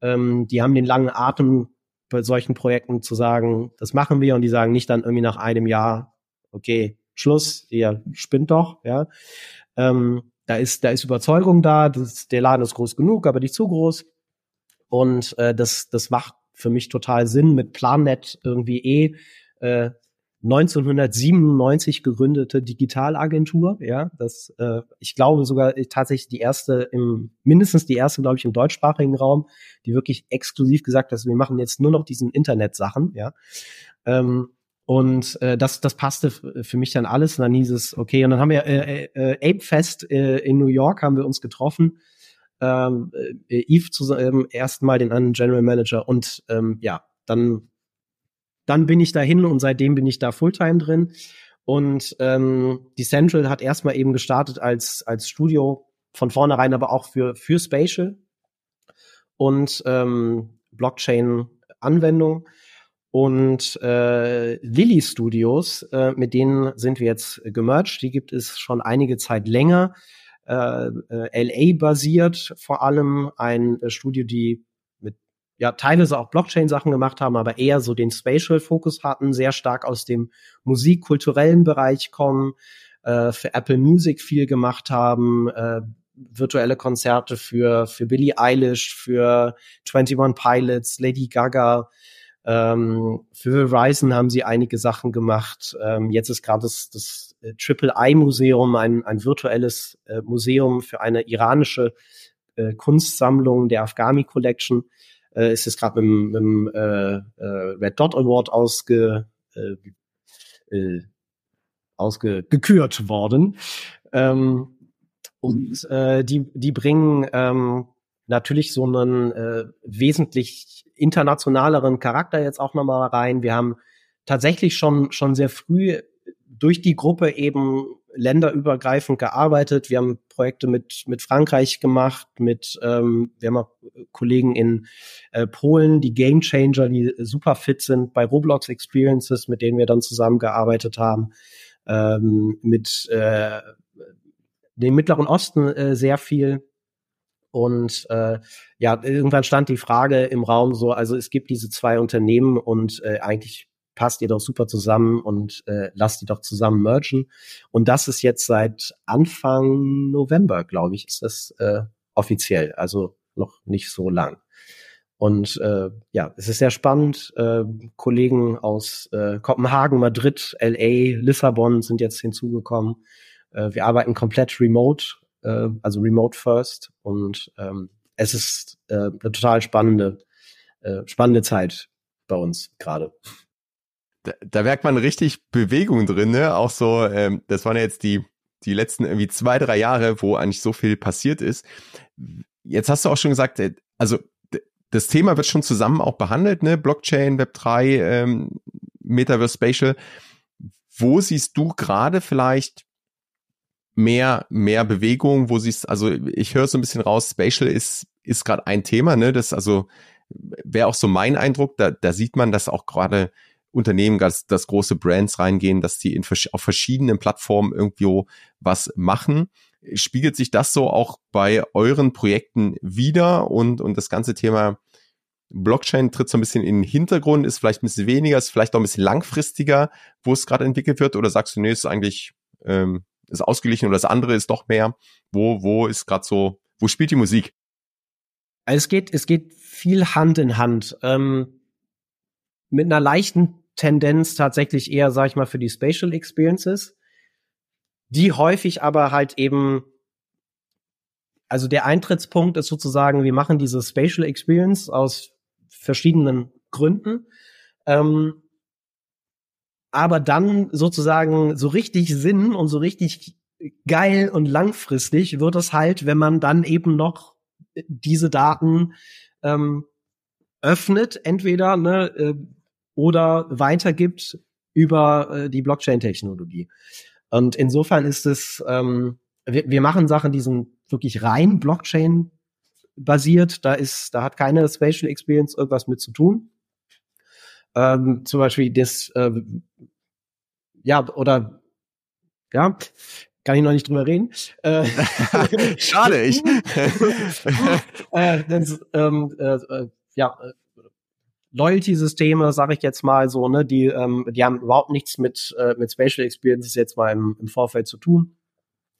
ähm, die haben den langen Atem bei solchen Projekten zu sagen, das machen wir und die sagen nicht dann irgendwie nach einem Jahr, okay, Schluss, ihr spinnt doch, ja. Ähm, da ist, da ist Überzeugung da, das, der Laden ist groß genug, aber nicht zu groß. Und äh, das, das macht für mich total Sinn mit Plannet irgendwie eh äh, 1997 gegründete Digitalagentur, ja, das äh, ich glaube sogar tatsächlich die erste im mindestens die erste, glaube ich, im deutschsprachigen Raum, die wirklich exklusiv gesagt hat, wir machen jetzt nur noch diesen Internetsachen, ja. Ähm, und äh, das, das passte für mich dann alles. Und dann hieß es, okay, und dann haben wir äh, äh, Ape Fest äh, in New York haben wir uns getroffen. Ähm, äh, Eve zusammen, äh, erstmal den anderen General Manager und ähm, ja, dann, dann bin ich dahin und seitdem bin ich da Fulltime drin. Und ähm, die Central hat erstmal eben gestartet als, als Studio von vornherein, aber auch für, für Spatial und ähm, Blockchain-Anwendung. Und äh, Lilly Studios, äh, mit denen sind wir jetzt gemerged. Die gibt es schon einige Zeit länger. Äh, äh, LA basiert vor allem ein äh, Studio, die mit ja teilweise auch Blockchain-Sachen gemacht haben, aber eher so den Spatial-Fokus hatten, sehr stark aus dem musikkulturellen Bereich kommen, äh, für Apple Music viel gemacht haben, äh, virtuelle Konzerte für für Billie Eilish, für 21 Pilots, Lady Gaga ähm, für Verizon haben sie einige Sachen gemacht. Ähm, jetzt ist gerade das, das äh, Triple I Museum, ein, ein virtuelles äh, Museum für eine iranische äh, Kunstsammlung der Afghani Collection. Äh, ist jetzt gerade mit, dem äh, äh, Red Dot Award ausge, ausgekürt worden. Ähm, und die, die bringen ähm, natürlich so einen äh, wesentlich internationaleren Charakter jetzt auch nochmal rein. Wir haben tatsächlich schon, schon sehr früh durch die Gruppe eben länderübergreifend gearbeitet. Wir haben Projekte mit, mit Frankreich gemacht, mit, ähm, wir haben auch Kollegen in äh, Polen, die Game Changer, die super fit sind bei Roblox Experiences, mit denen wir dann zusammengearbeitet haben, ähm, mit äh, dem Mittleren Osten äh, sehr viel. Und äh, ja, irgendwann stand die Frage im Raum so, also es gibt diese zwei Unternehmen und äh, eigentlich passt ihr doch super zusammen und äh, lasst die doch zusammen mergen. Und das ist jetzt seit Anfang November, glaube ich, ist das äh, offiziell, also noch nicht so lang. Und äh, ja, es ist sehr spannend. Äh, Kollegen aus äh, Kopenhagen, Madrid, LA, Lissabon sind jetzt hinzugekommen. Äh, wir arbeiten komplett remote, äh, also remote first. Und ähm, es ist äh, eine total spannende, äh, spannende Zeit bei uns gerade. Da, da merkt man richtig Bewegung drin, ne? Auch so, ähm, das waren ja jetzt die die letzten irgendwie zwei, drei Jahre, wo eigentlich so viel passiert ist. Jetzt hast du auch schon gesagt, äh, also das Thema wird schon zusammen auch behandelt, ne? Blockchain, Web 3, ähm, Metaverse Spatial. Wo siehst du gerade vielleicht mehr, mehr Bewegung? Wo siehst, also ich höre so ein bisschen raus, Spatial ist, ist gerade ein Thema, ne? Das also wäre auch so mein Eindruck, da, da sieht man, dass auch gerade Unternehmen, dass, dass große Brands reingehen, dass die in, auf verschiedenen Plattformen irgendwo was machen. Spiegelt sich das so auch bei euren Projekten wieder und, und das ganze Thema Blockchain tritt so ein bisschen in den Hintergrund, ist vielleicht ein bisschen weniger, ist vielleicht auch ein bisschen langfristiger, wo es gerade entwickelt wird, oder sagst du, nee, ist eigentlich ähm, ist ausgeglichen oder das andere ist doch mehr? Wo, wo ist gerade so, wo spielt die Musik? Also es geht, es geht viel Hand in Hand. Ähm, mit einer leichten Tendenz tatsächlich eher, sag ich mal, für die Spatial Experiences, die häufig aber halt eben, also der Eintrittspunkt ist sozusagen, wir machen diese Spatial Experience aus verschiedenen Gründen. Ähm, aber dann sozusagen so richtig Sinn und so richtig geil und langfristig wird es halt, wenn man dann eben noch diese Daten ähm, öffnet, entweder ne, äh, oder weitergibt über äh, die Blockchain-Technologie. Und insofern ist es, ähm, wir, wir machen Sachen, die sind wirklich rein Blockchain basiert. Da ist, da hat keine Spatial Experience irgendwas mit zu tun. Ähm, zum Beispiel das, äh, ja, oder ja, kann ich noch nicht drüber reden. Äh, Schade, ich. äh, das, ähm, äh, äh ja, Loyalty-Systeme, sage ich jetzt mal so, ne, die, ähm, die haben überhaupt nichts mit, äh, mit Spatial Experiences jetzt mal im, im Vorfeld zu tun.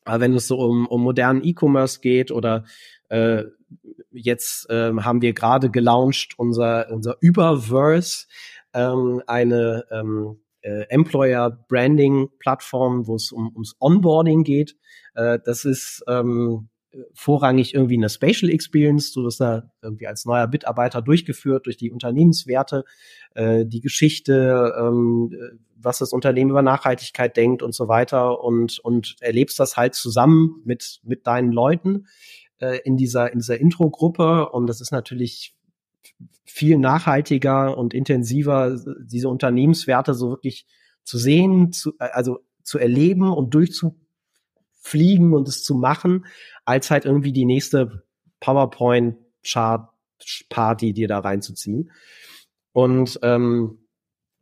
Aber wenn es so um, um modernen E-Commerce geht oder äh, jetzt äh, haben wir gerade gelauncht unser, unser Überverse, ähm, eine ähm, äh, Employer Branding Plattform, wo es um, ums Onboarding geht. Äh, das ist ähm, vorrangig irgendwie eine Spatial Experience. Du wirst da irgendwie als neuer Mitarbeiter durchgeführt durch die Unternehmenswerte, äh, die Geschichte, ähm, was das Unternehmen über Nachhaltigkeit denkt und so weiter und, und erlebst das halt zusammen mit, mit deinen Leuten äh, in dieser, in dieser Intro-Gruppe. Und das ist natürlich viel nachhaltiger und intensiver, diese Unternehmenswerte so wirklich zu sehen, zu, also zu erleben und durchzufliegen und es zu machen, als halt irgendwie die nächste PowerPoint-Chart-Party dir da reinzuziehen. Und ähm,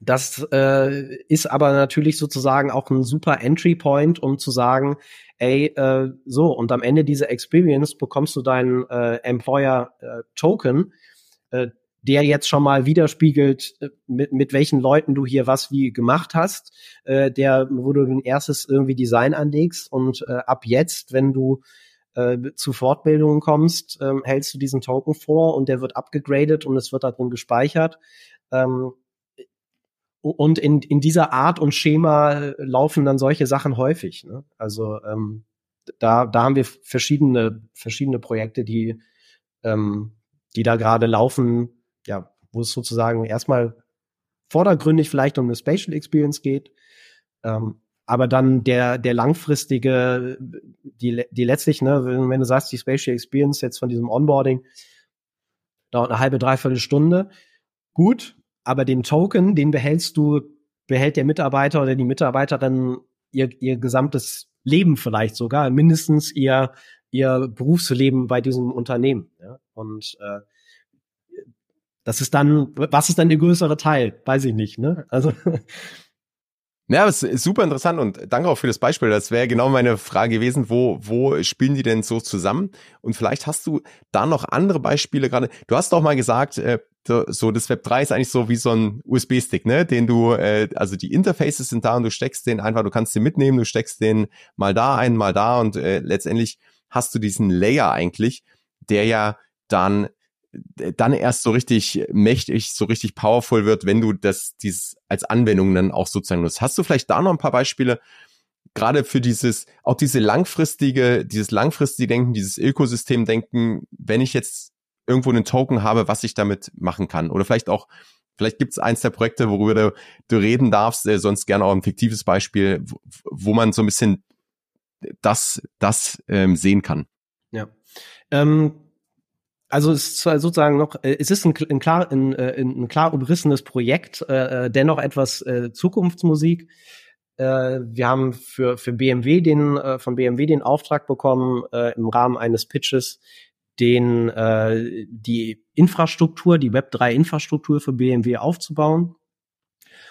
das äh, ist aber natürlich sozusagen auch ein super Entry Point, um zu sagen, ey, äh, so, und am Ende dieser Experience bekommst du deinen äh, Employer äh, Token, äh, der jetzt schon mal widerspiegelt, äh, mit, mit welchen Leuten du hier was wie gemacht hast, äh, der, wo du ein erstes irgendwie Design anlegst und äh, ab jetzt, wenn du äh, zu Fortbildungen kommst, ähm, hältst du diesen Token vor und der wird abgegradet und es wird da drin gespeichert. Ähm, und in, in dieser Art und Schema laufen dann solche Sachen häufig. Ne? Also ähm, da, da haben wir verschiedene, verschiedene Projekte, die, ähm, die da gerade laufen, ja, wo es sozusagen erstmal vordergründig vielleicht um eine Spatial Experience geht, ähm, aber dann der, der langfristige, die, die letztlich, ne, wenn, du sagst, die Spatial Experience jetzt von diesem Onboarding dauert eine halbe, dreiviertel Stunde, gut, aber den Token, den behältst du, behält der Mitarbeiter oder die Mitarbeiterin ihr, ihr gesamtes Leben vielleicht sogar, mindestens ihr, ihr Berufsleben bei diesem Unternehmen. Ja? Und äh, das ist dann, was ist dann der größere Teil? Weiß ich nicht, ne? Also Ja, das ist super interessant und danke auch für das Beispiel. Das wäre genau meine Frage gewesen, wo, wo spielen die denn so zusammen? Und vielleicht hast du da noch andere Beispiele gerade. Du hast doch mal gesagt, äh, so das Web 3 ist eigentlich so wie so ein USB-Stick, ne, den du, äh, also die Interfaces sind da und du steckst den einfach, du kannst den mitnehmen, du steckst den mal da ein, mal da und äh, letztendlich hast du diesen Layer eigentlich, der ja dann dann erst so richtig mächtig, so richtig powerful wird, wenn du das dieses als Anwendung dann auch sozusagen nutzt. Hast du vielleicht da noch ein paar Beispiele, gerade für dieses, auch diese langfristige, dieses langfristige Denken, dieses Ökosystem-Denken, wenn ich jetzt irgendwo einen Token habe, was ich damit machen kann? Oder vielleicht auch, vielleicht gibt es eins der Projekte, worüber du, du reden darfst, äh, sonst gerne auch ein fiktives Beispiel, wo, wo man so ein bisschen das, das ähm, sehen kann. Ja. Ähm also es ist sozusagen noch, äh, es ist ein, ein klar, ein, äh, ein, klar umrissenes Projekt, äh, äh, dennoch etwas äh, Zukunftsmusik. Äh, wir haben für, für BMW den, von BMW den Auftrag bekommen, äh, im Rahmen eines Pitches den, äh, die Infrastruktur, die Web3-Infrastruktur für BMW aufzubauen.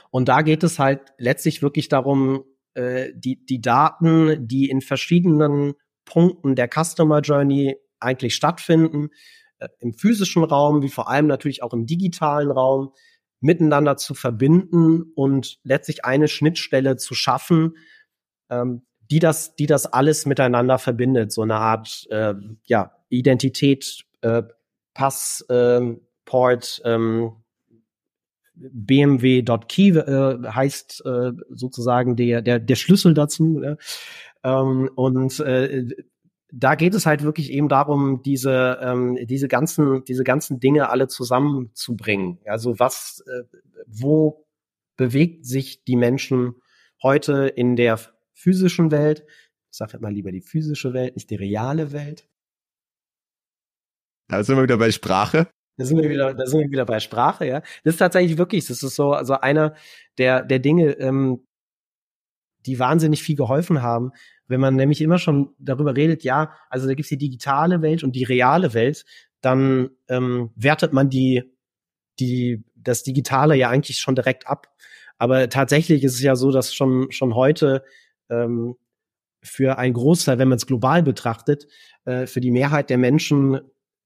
Und da geht es halt letztlich wirklich darum, äh, die, die Daten, die in verschiedenen Punkten der Customer Journey eigentlich stattfinden, äh, im physischen Raum, wie vor allem natürlich auch im digitalen Raum, miteinander zu verbinden und letztlich eine Schnittstelle zu schaffen, ähm, die das, die das alles miteinander verbindet, so eine Art äh, ja Identität, äh, Pass, äh, Port, ähm, BMW.key äh, heißt äh, sozusagen der der der Schlüssel dazu. Ne? Ähm, und äh, da geht es halt wirklich eben darum, diese, ähm, diese ganzen, diese ganzen Dinge alle zusammenzubringen. Also was, äh, wo bewegt sich die Menschen heute in der physischen Welt? Ich sage immer lieber die physische Welt, nicht die reale Welt. Da sind wir wieder bei Sprache. Da sind wir wieder, da sind wir wieder bei Sprache, ja. Das ist tatsächlich wirklich, das ist so, also einer der, der Dinge, ähm, die wahnsinnig viel geholfen haben, wenn man nämlich immer schon darüber redet, ja, also da gibt's die digitale Welt und die reale Welt, dann ähm, wertet man die, die, das Digitale ja eigentlich schon direkt ab. Aber tatsächlich ist es ja so, dass schon, schon heute ähm, für einen Großteil, wenn man es global betrachtet, äh, für die Mehrheit der Menschen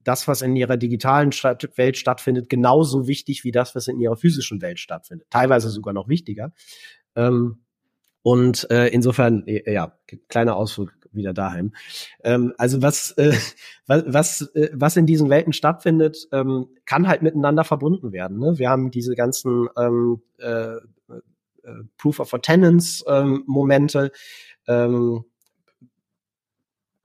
das, was in ihrer digitalen Welt stattfindet, genauso wichtig wie das, was in ihrer physischen Welt stattfindet. Teilweise sogar noch wichtiger. Ähm, und äh, insofern, äh, ja, kleiner Ausflug wieder daheim. Ähm, also was, äh, was, was, äh, was in diesen Welten stattfindet, ähm, kann halt miteinander verbunden werden. Ne? Wir haben diese ganzen ähm, äh, äh, Proof of Attendance ähm, Momente. Ähm,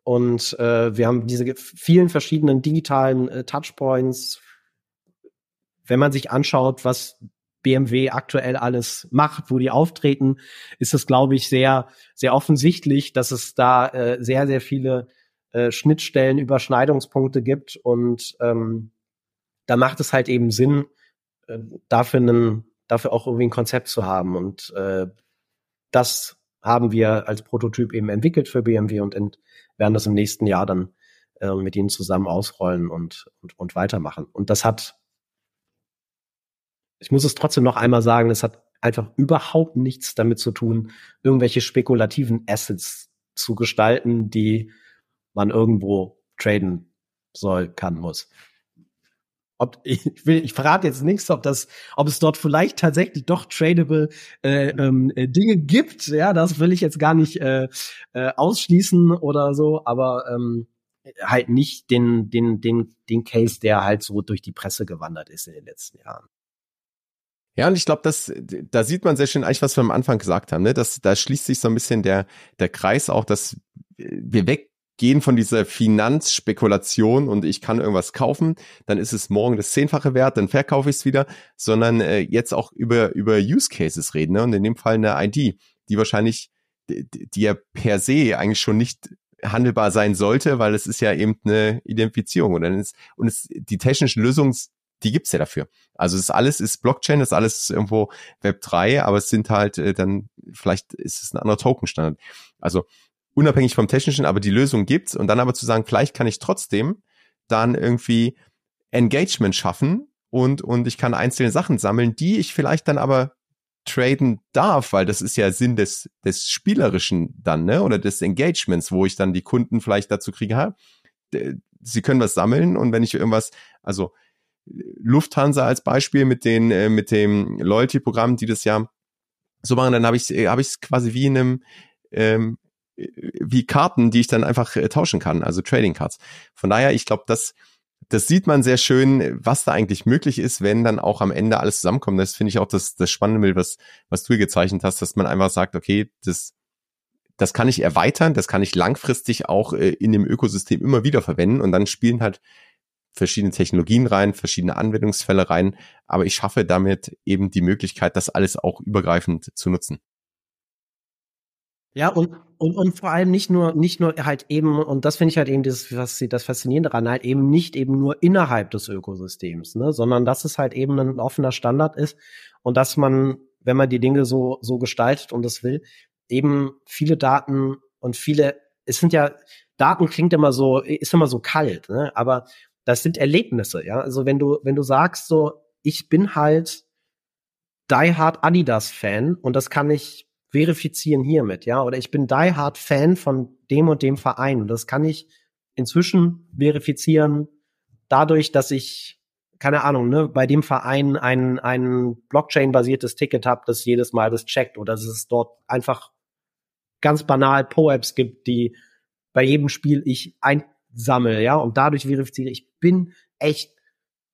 und äh, wir haben diese vielen verschiedenen digitalen äh, Touchpoints. Wenn man sich anschaut, was BMW aktuell alles macht, wo die auftreten, ist es, glaube ich, sehr, sehr offensichtlich, dass es da äh, sehr, sehr viele äh, Schnittstellen, Überschneidungspunkte gibt. Und ähm, da macht es halt eben Sinn, äh, dafür, einen, dafür auch irgendwie ein Konzept zu haben. Und äh, das haben wir als Prototyp eben entwickelt für BMW und ent werden das im nächsten Jahr dann äh, mit ihnen zusammen ausrollen und, und, und weitermachen. Und das hat ich muss es trotzdem noch einmal sagen, es hat einfach überhaupt nichts damit zu tun, irgendwelche spekulativen Assets zu gestalten, die man irgendwo traden soll, kann, muss. Ob, ich, will, ich verrate jetzt nichts, ob das, ob es dort vielleicht tatsächlich doch tradable äh, ähm, äh, Dinge gibt. Ja, das will ich jetzt gar nicht äh, äh, ausschließen oder so, aber ähm, halt nicht den, den, den, den Case, der halt so durch die Presse gewandert ist in den letzten Jahren. Ja, und ich glaube, das, da sieht man sehr schön eigentlich, was wir am Anfang gesagt haben, ne? Das, da schließt sich so ein bisschen der, der Kreis auch, dass wir weggehen von dieser Finanzspekulation und ich kann irgendwas kaufen, dann ist es morgen das Zehnfache wert, dann verkaufe ich es wieder, sondern äh, jetzt auch über, über Use Cases reden, ne? Und in dem Fall eine ID, die wahrscheinlich, die, die ja per se eigentlich schon nicht handelbar sein sollte, weil es ist ja eben eine Identifizierung und dann ist, und es, die technischen Lösungen die gibt's ja dafür. Also es alles ist Blockchain, das ist alles irgendwo Web 3, aber es sind halt äh, dann, vielleicht ist es ein anderer Token-Standard. Also unabhängig vom Technischen, aber die Lösung gibt's. Und dann aber zu sagen, vielleicht kann ich trotzdem dann irgendwie Engagement schaffen und, und ich kann einzelne Sachen sammeln, die ich vielleicht dann aber traden darf, weil das ist ja Sinn des, des Spielerischen dann, ne, oder des Engagements, wo ich dann die Kunden vielleicht dazu kriege, ha, sie können was sammeln und wenn ich irgendwas, also Lufthansa als Beispiel mit den äh, mit dem Loyalty-Programm, die das ja so machen, dann habe ich habe ich es quasi wie in einem ähm, wie Karten, die ich dann einfach äh, tauschen kann, also Trading Cards. Von daher, ich glaube, das das sieht man sehr schön, was da eigentlich möglich ist, wenn dann auch am Ende alles zusammenkommt. Das finde ich auch das, das Spannende, was, was du hier gezeichnet hast, dass man einfach sagt, okay, das, das kann ich erweitern, das kann ich langfristig auch äh, in dem Ökosystem immer wieder verwenden und dann spielen halt verschiedene Technologien rein, verschiedene Anwendungsfälle rein, aber ich schaffe damit eben die Möglichkeit, das alles auch übergreifend zu nutzen. Ja, und, und, und vor allem nicht nur, nicht nur halt eben, und das finde ich halt eben das, was das Faszinierende daran, halt eben nicht eben nur innerhalb des Ökosystems, ne, sondern dass es halt eben ein offener Standard ist und dass man, wenn man die Dinge so, so gestaltet und das will, eben viele Daten und viele, es sind ja, Daten klingt immer so, ist immer so kalt, ne, aber das sind Erlebnisse, ja. Also wenn du, wenn du sagst so, ich bin halt Die Hard Adidas Fan und das kann ich verifizieren hiermit, ja, oder ich bin die Hard Fan von dem und dem Verein und das kann ich inzwischen verifizieren dadurch, dass ich keine Ahnung, ne, bei dem Verein ein ein Blockchain-basiertes Ticket habe, das jedes Mal das checkt oder dass es dort einfach ganz banal Po-Apps gibt, die bei jedem Spiel ich einsammle, ja, und dadurch verifiziere ich bin echt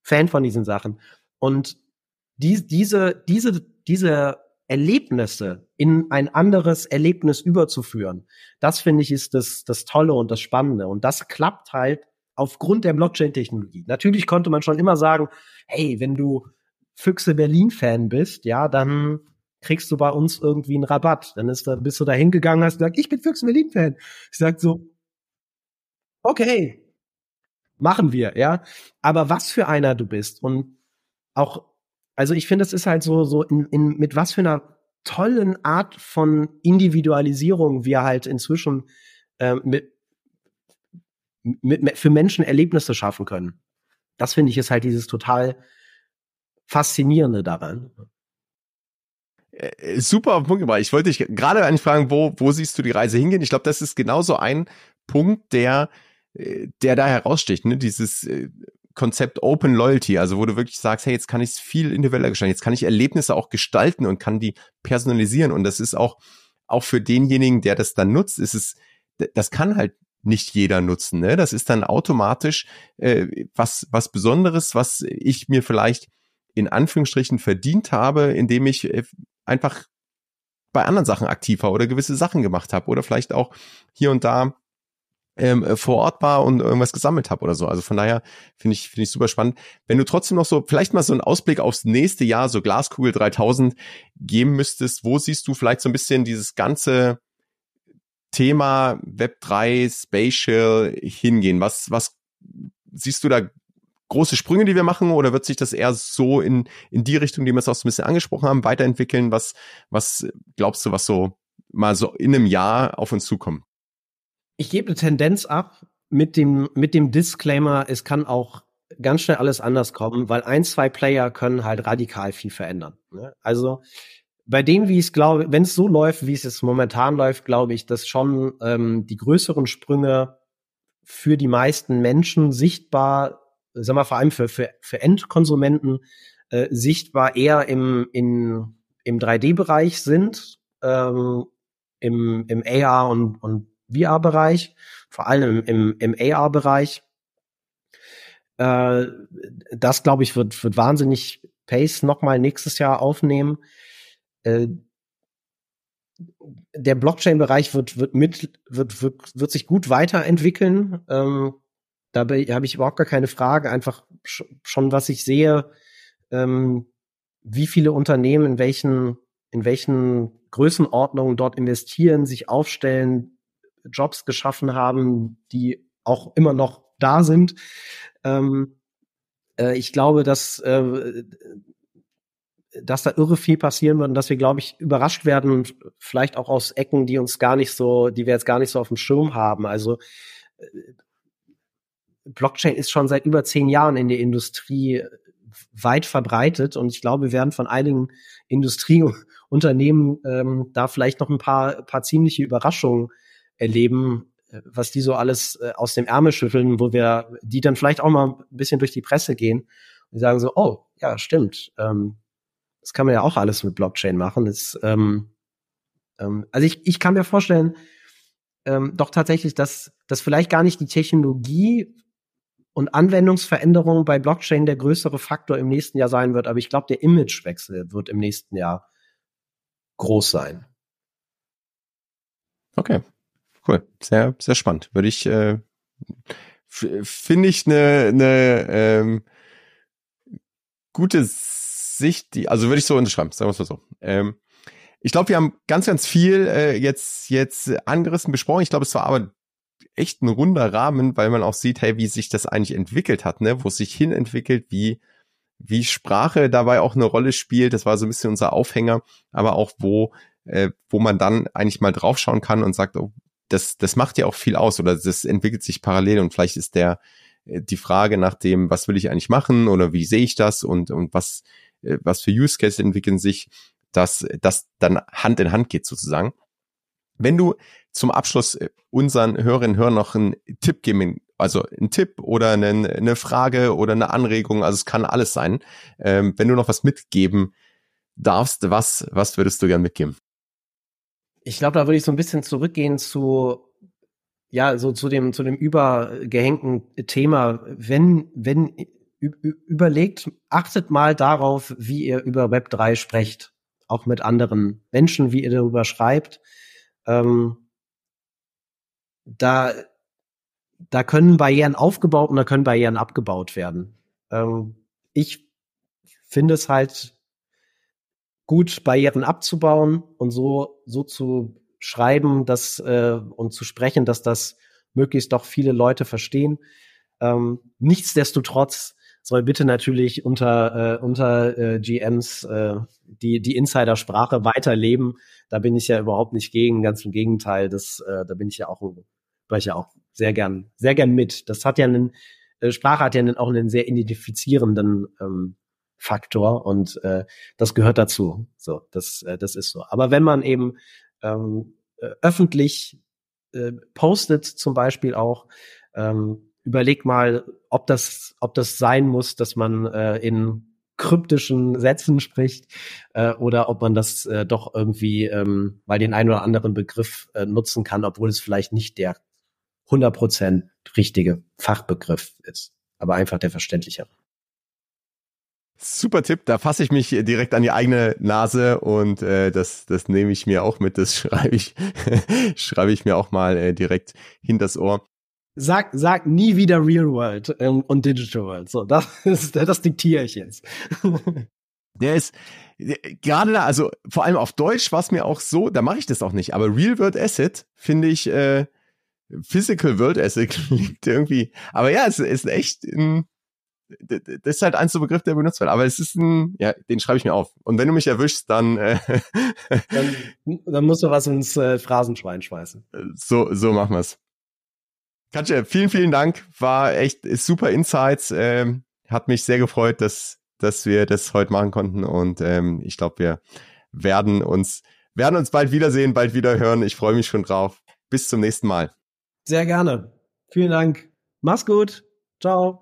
Fan von diesen Sachen. Und die, diese diese diese Erlebnisse in ein anderes Erlebnis überzuführen. Das finde ich ist das, das Tolle und das Spannende. Und das klappt halt aufgrund der Blockchain-Technologie. Natürlich konnte man schon immer sagen, hey, wenn du Füchse Berlin-Fan bist, ja, dann kriegst du bei uns irgendwie einen Rabatt. Dann ist da, bist du da hingegangen, hast gesagt, ich bin Füchse Berlin-Fan. Ich sag so, okay, machen wir, ja. Aber was für einer du bist und auch also ich finde, es ist halt so, so in, in, mit was für einer tollen Art von Individualisierung wir halt inzwischen äh, mit, mit, für Menschen Erlebnisse schaffen können. Das finde ich ist halt dieses total faszinierende daran. Äh, super Punkt gebracht. Ich wollte dich gerade eigentlich fragen, wo, wo siehst du die Reise hingehen? Ich glaube, das ist genauso ein Punkt, der, äh, der da heraussticht. Ne? Dieses äh, Konzept Open Loyalty, also wo du wirklich sagst, hey, jetzt kann ich es viel individueller gestalten, jetzt kann ich Erlebnisse auch gestalten und kann die personalisieren und das ist auch auch für denjenigen, der das dann nutzt, ist es das kann halt nicht jeder nutzen, ne? Das ist dann automatisch äh, was was Besonderes, was ich mir vielleicht in Anführungsstrichen verdient habe, indem ich äh, einfach bei anderen Sachen aktiv war oder gewisse Sachen gemacht habe oder vielleicht auch hier und da ähm, äh, vor Ort war und irgendwas gesammelt habe oder so. Also von daher finde ich finde ich super spannend. Wenn du trotzdem noch so vielleicht mal so einen Ausblick aufs nächste Jahr, so Glaskugel 3000 geben müsstest, wo siehst du vielleicht so ein bisschen dieses ganze Thema Web 3 Spatial hingehen? Was was siehst du da große Sprünge, die wir machen, oder wird sich das eher so in in die Richtung, die wir es auch so ein bisschen angesprochen haben, weiterentwickeln? Was was glaubst du, was so mal so in einem Jahr auf uns zukommt? Ich gebe eine Tendenz ab mit dem, mit dem Disclaimer, es kann auch ganz schnell alles anders kommen, weil ein, zwei Player können halt radikal viel verändern. Ne? Also bei dem, wie ich es glaube, wenn es so läuft, wie es jetzt momentan läuft, glaube ich, dass schon ähm, die größeren Sprünge für die meisten Menschen sichtbar, sagen wir vor allem für, für, für Endkonsumenten, äh, sichtbar eher im, in, im 3D-Bereich sind, ähm, im, im AR und, und VR-Bereich, vor allem im, im AR-Bereich. Äh, das, glaube ich, wird, wird wahnsinnig Pace nochmal nächstes Jahr aufnehmen. Äh, der Blockchain-Bereich wird, wird mit, wird, wird, wird sich gut weiterentwickeln. Ähm, dabei habe ich überhaupt gar keine Frage. Einfach schon, was ich sehe, ähm, wie viele Unternehmen in welchen, in welchen Größenordnungen dort investieren, sich aufstellen, Jobs geschaffen haben, die auch immer noch da sind. Ähm, äh, ich glaube, dass, äh, dass da irre viel passieren wird und dass wir, glaube ich, überrascht werden, vielleicht auch aus Ecken, die uns gar nicht so, die wir jetzt gar nicht so auf dem Schirm haben. Also äh, Blockchain ist schon seit über zehn Jahren in der Industrie weit verbreitet und ich glaube, wir werden von einigen Industrieunternehmen ähm, da vielleicht noch ein paar, paar ziemliche Überraschungen erleben, äh, was die so alles äh, aus dem Ärmel schütteln, wo wir die dann vielleicht auch mal ein bisschen durch die Presse gehen und sagen so, oh, ja, stimmt. Ähm, das kann man ja auch alles mit Blockchain machen. Das, ähm, ähm, also ich, ich kann mir vorstellen, ähm, doch tatsächlich, dass, dass vielleicht gar nicht die Technologie und Anwendungsveränderungen bei Blockchain der größere Faktor im nächsten Jahr sein wird. Aber ich glaube, der Imagewechsel wird im nächsten Jahr groß sein. Okay, cool, sehr sehr spannend. Würde ich äh, finde ich eine eine ähm, gute Sicht, die also würde ich so unterschreiben, sagen wir es mal so. Ähm, ich glaube, wir haben ganz ganz viel äh, jetzt jetzt angerissen besprochen. Ich glaube, es war aber echt ein runder Rahmen, weil man auch sieht, hey, wie sich das eigentlich entwickelt hat, ne, wo es sich hin entwickelt, wie wie Sprache dabei auch eine Rolle spielt. Das war so ein bisschen unser Aufhänger, aber auch wo äh, wo man dann eigentlich mal draufschauen kann und sagt, oh, das das macht ja auch viel aus oder das entwickelt sich parallel und vielleicht ist der äh, die Frage nach dem, was will ich eigentlich machen oder wie sehe ich das und und was äh, was für Use Cases entwickeln sich, dass das dann Hand in Hand geht sozusagen. Wenn du zum Abschluss äh, unseren Hörerinnen und Hörern noch einen Tipp geben, also einen Tipp oder eine, eine Frage oder eine Anregung, also es kann alles sein. Ähm, wenn du noch was mitgeben darfst, was, was würdest du gern mitgeben? Ich glaube, da würde ich so ein bisschen zurückgehen zu ja, so zu dem, zu dem übergehängten Thema. Wenn, wenn überlegt, achtet mal darauf, wie ihr über Web 3 sprecht. Auch mit anderen Menschen, wie ihr darüber schreibt. Ähm, da, da können Barrieren aufgebaut und da können Barrieren abgebaut werden. Ähm, ich finde es halt gut, Barrieren abzubauen und so, so zu schreiben, dass, äh, und zu sprechen, dass das möglichst doch viele Leute verstehen. Ähm, nichtsdestotrotz soll bitte natürlich unter, äh, unter äh, GMs äh, die, die Insider-Sprache weiterleben. Da bin ich ja überhaupt nicht gegen, ganz im Gegenteil. Das, äh, da bin ich ja auch, war ich ja auch sehr gern, sehr gern mit. Das hat ja einen, äh, Sprache hat ja einen, auch einen sehr identifizierenden ähm, Faktor und äh, das gehört dazu. So, das, äh, das ist so. Aber wenn man eben ähm, äh, öffentlich äh, postet, zum Beispiel auch, ähm, überleg mal, ob das, ob das sein muss, dass man äh, in kryptischen Sätzen spricht äh, oder ob man das äh, doch irgendwie ähm, mal den einen oder anderen Begriff äh, nutzen kann, obwohl es vielleicht nicht der 100% richtige Fachbegriff ist, aber einfach der verständlichere. Super Tipp, da fasse ich mich direkt an die eigene Nase und äh, das, das nehme ich mir auch mit, das schreibe ich, schreibe ich mir auch mal äh, direkt hinters Ohr. Sag, sag nie wieder Real World ähm, und Digital World. So, das ist, das diktiere ich jetzt. Der ist gerade da, also vor allem auf Deutsch war es mir auch so, da mache ich das auch nicht, aber Real World Asset finde ich äh, Physical World Asset klingt irgendwie, aber ja, es ist echt ein, das ist halt ein so Begriff, der benutzt wird. Aber es ist ein, ja, den schreibe ich mir auf. Und wenn du mich erwischst, dann, äh, dann, dann musst du was ins äh, Phrasenschwein schmeißen. So, so machen wir's. Katja, vielen, vielen Dank. War echt super Insights. Ähm, hat mich sehr gefreut, dass, dass wir das heute machen konnten. Und ähm, ich glaube, wir werden uns, werden uns bald wiedersehen, bald wieder hören. Ich freue mich schon drauf. Bis zum nächsten Mal. Sehr gerne. Vielen Dank. Mach's gut. Ciao.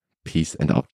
Peace and out.